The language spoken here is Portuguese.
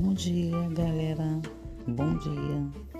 Bom dia, galera. Bom dia.